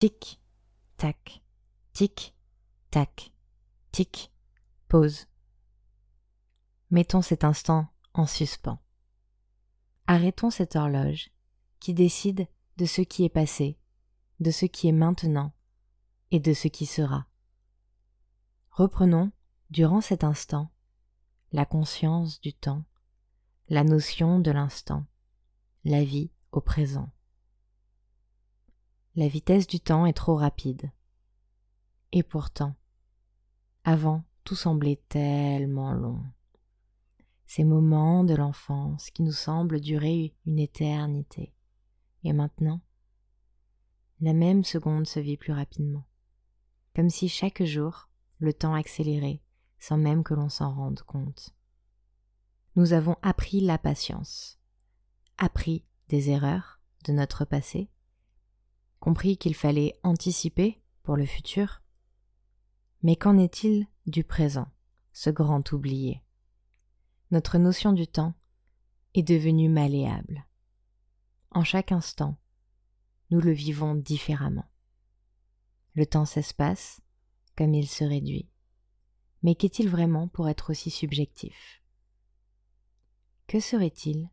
Tic, tac, tic, tac, tic, pause. Mettons cet instant en suspens. Arrêtons cette horloge qui décide de ce qui est passé, de ce qui est maintenant et de ce qui sera. Reprenons, durant cet instant, la conscience du temps, la notion de l'instant, la vie au présent. La vitesse du temps est trop rapide. Et pourtant, avant, tout semblait tellement long. Ces moments de l'enfance qui nous semblent durer une éternité. Et maintenant, la même seconde se vit plus rapidement. Comme si chaque jour, le temps accélérait sans même que l'on s'en rende compte. Nous avons appris la patience, appris des erreurs de notre passé, compris qu'il fallait anticiper pour le futur. Mais qu'en est-il du présent, ce grand oublié? Notre notion du temps est devenue malléable. En chaque instant, nous le vivons différemment. Le temps s'espace comme il se réduit. Mais qu'est-il vraiment pour être aussi subjectif? Que serait-il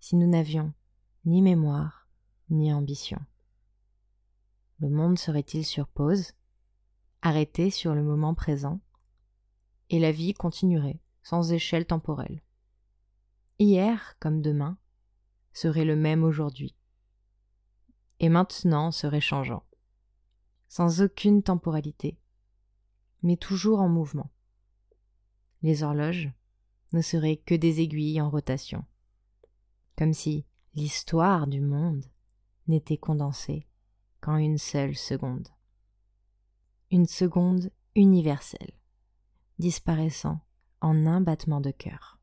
si nous n'avions ni mémoire ni ambition? Le monde serait-il sur pause, arrêté sur le moment présent, et la vie continuerait sans échelle temporelle? Hier, comme demain, serait le même aujourd'hui, et maintenant serait changeant, sans aucune temporalité, mais toujours en mouvement. Les horloges ne seraient que des aiguilles en rotation, comme si l'histoire du monde n'était condensée qu'en une seule seconde. Une seconde universelle, disparaissant en un battement de cœur.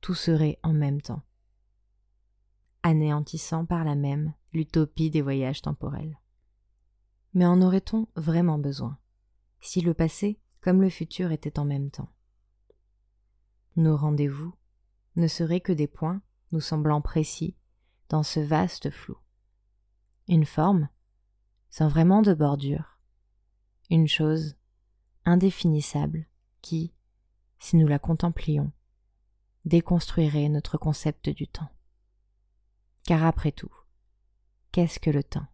Tout serait en même temps, anéantissant par la même l'utopie des voyages temporels. Mais en aurait-on vraiment besoin, si le passé comme le futur étaient en même temps? Nos rendez-vous ne seraient que des points nous semblant précis dans ce vaste flou une forme, sans vraiment de bordure, une chose indéfinissable qui, si nous la contemplions, déconstruirait notre concept du temps. Car après tout, qu'est-ce que le temps?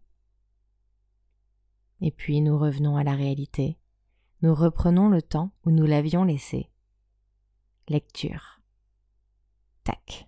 Et puis nous revenons à la réalité, nous reprenons le temps où nous l'avions laissé. Lecture. Tac.